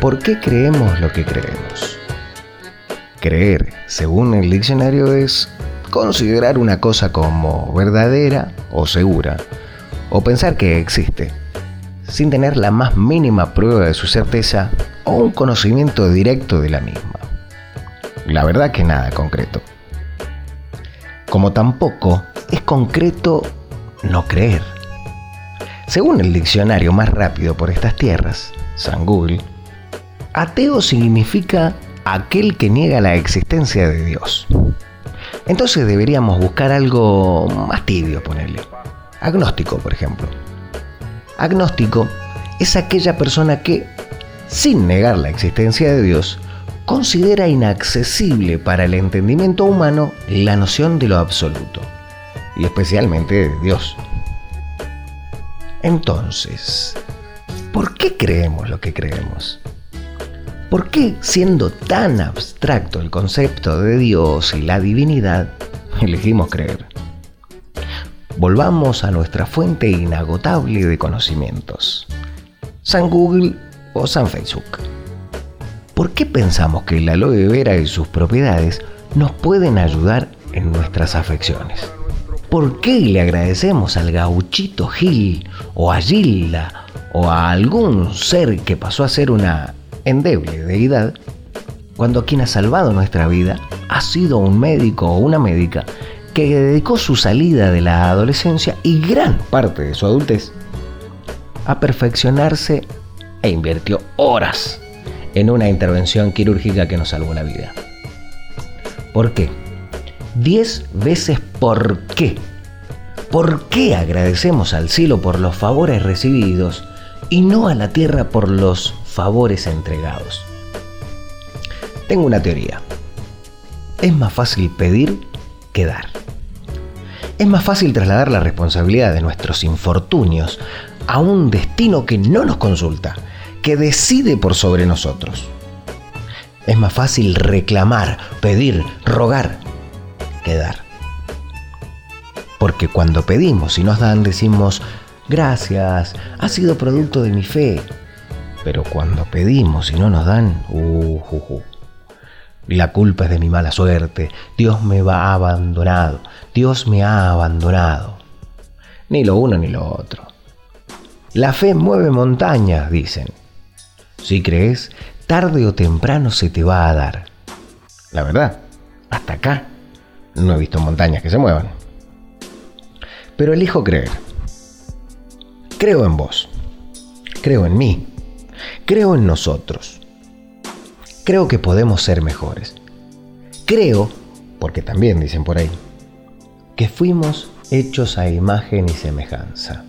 ¿Por qué creemos lo que creemos? Creer, según el diccionario, es considerar una cosa como verdadera o segura, o pensar que existe, sin tener la más mínima prueba de su certeza o un conocimiento directo de la misma. La verdad que nada concreto. Como tampoco es concreto no creer. Según el diccionario más rápido por estas tierras, San Google, ateo significa aquel que niega la existencia de Dios. Entonces deberíamos buscar algo más tibio, ponerle. Agnóstico, por ejemplo. Agnóstico es aquella persona que, sin negar la existencia de Dios, considera inaccesible para el entendimiento humano la noción de lo absoluto, y especialmente de Dios. Entonces, ¿por qué creemos lo que creemos? ¿Por qué, siendo tan abstracto el concepto de Dios y la divinidad, elegimos creer? Volvamos a nuestra fuente inagotable de conocimientos. San Google o San Facebook. ¿Por qué pensamos que la aloe vera y sus propiedades nos pueden ayudar en nuestras afecciones? ¿Por qué le agradecemos al gauchito Gil o a Gilda o a algún ser que pasó a ser una endeble deidad cuando quien ha salvado nuestra vida ha sido un médico o una médica que dedicó su salida de la adolescencia y gran parte de su adultez a perfeccionarse e invirtió horas en una intervención quirúrgica que nos salvó la vida. ¿Por qué? Diez veces por qué. ¿Por qué agradecemos al cielo por los favores recibidos y no a la tierra por los favores entregados? Tengo una teoría. Es más fácil pedir que dar. Es más fácil trasladar la responsabilidad de nuestros infortunios a un destino que no nos consulta que decide por sobre nosotros. Es más fácil reclamar, pedir, rogar que dar. Porque cuando pedimos y nos dan decimos, gracias, ha sido producto de mi fe. Pero cuando pedimos y no nos dan, uh, uh, uh, la culpa es de mi mala suerte, Dios me va abandonado, Dios me ha abandonado. Ni lo uno ni lo otro. La fe mueve montañas, dicen. Si crees, tarde o temprano se te va a dar. La verdad, hasta acá no he visto montañas que se muevan. Pero elijo creer. Creo en vos. Creo en mí. Creo en nosotros. Creo que podemos ser mejores. Creo, porque también dicen por ahí, que fuimos hechos a imagen y semejanza.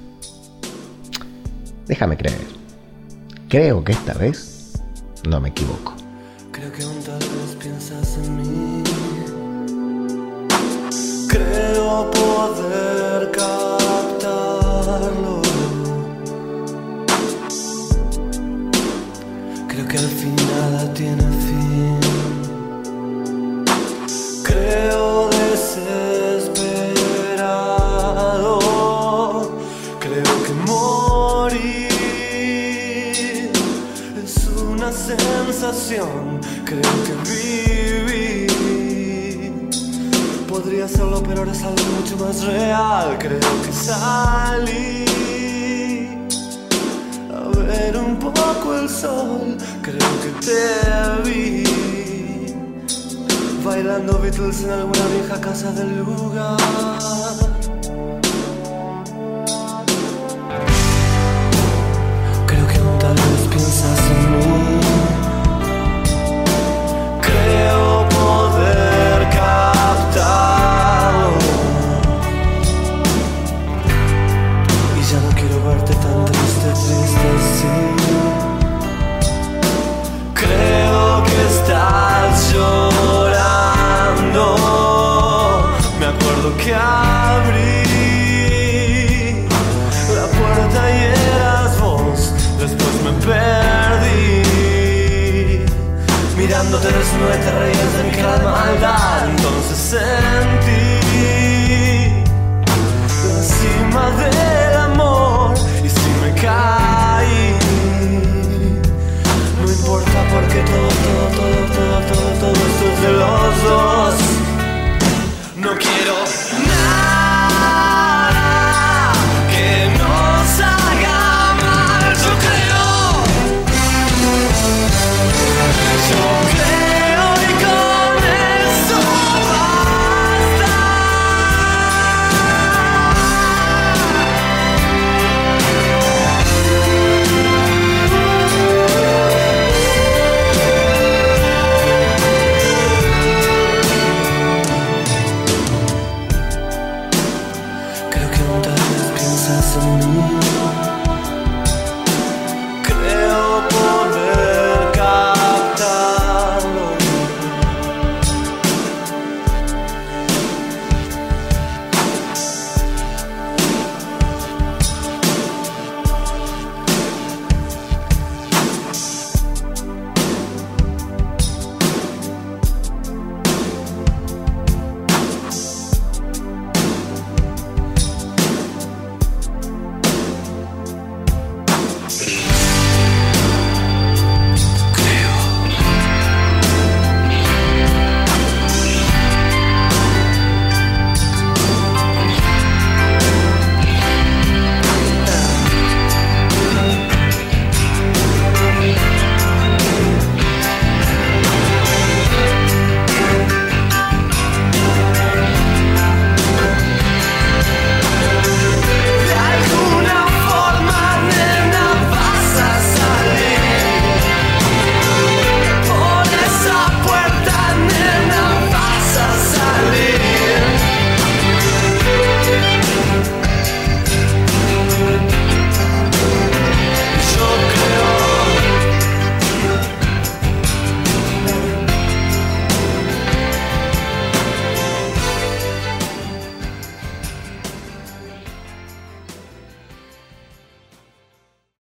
Déjame creer. Creo que esta vez no me equivoco. Creo que aún tal vez piensas en mí. Creo poder captarlo. Creo que al fin nada tiene fin. Creo desesperado. Creo que morir es una sensación. Creo que vivir podría serlo, pero ahora es algo mucho más real. Creo que salí el sol. Creo que te vi bailando Beatles en alguna vieja casa del lugar. Y te de mi gran. Entonces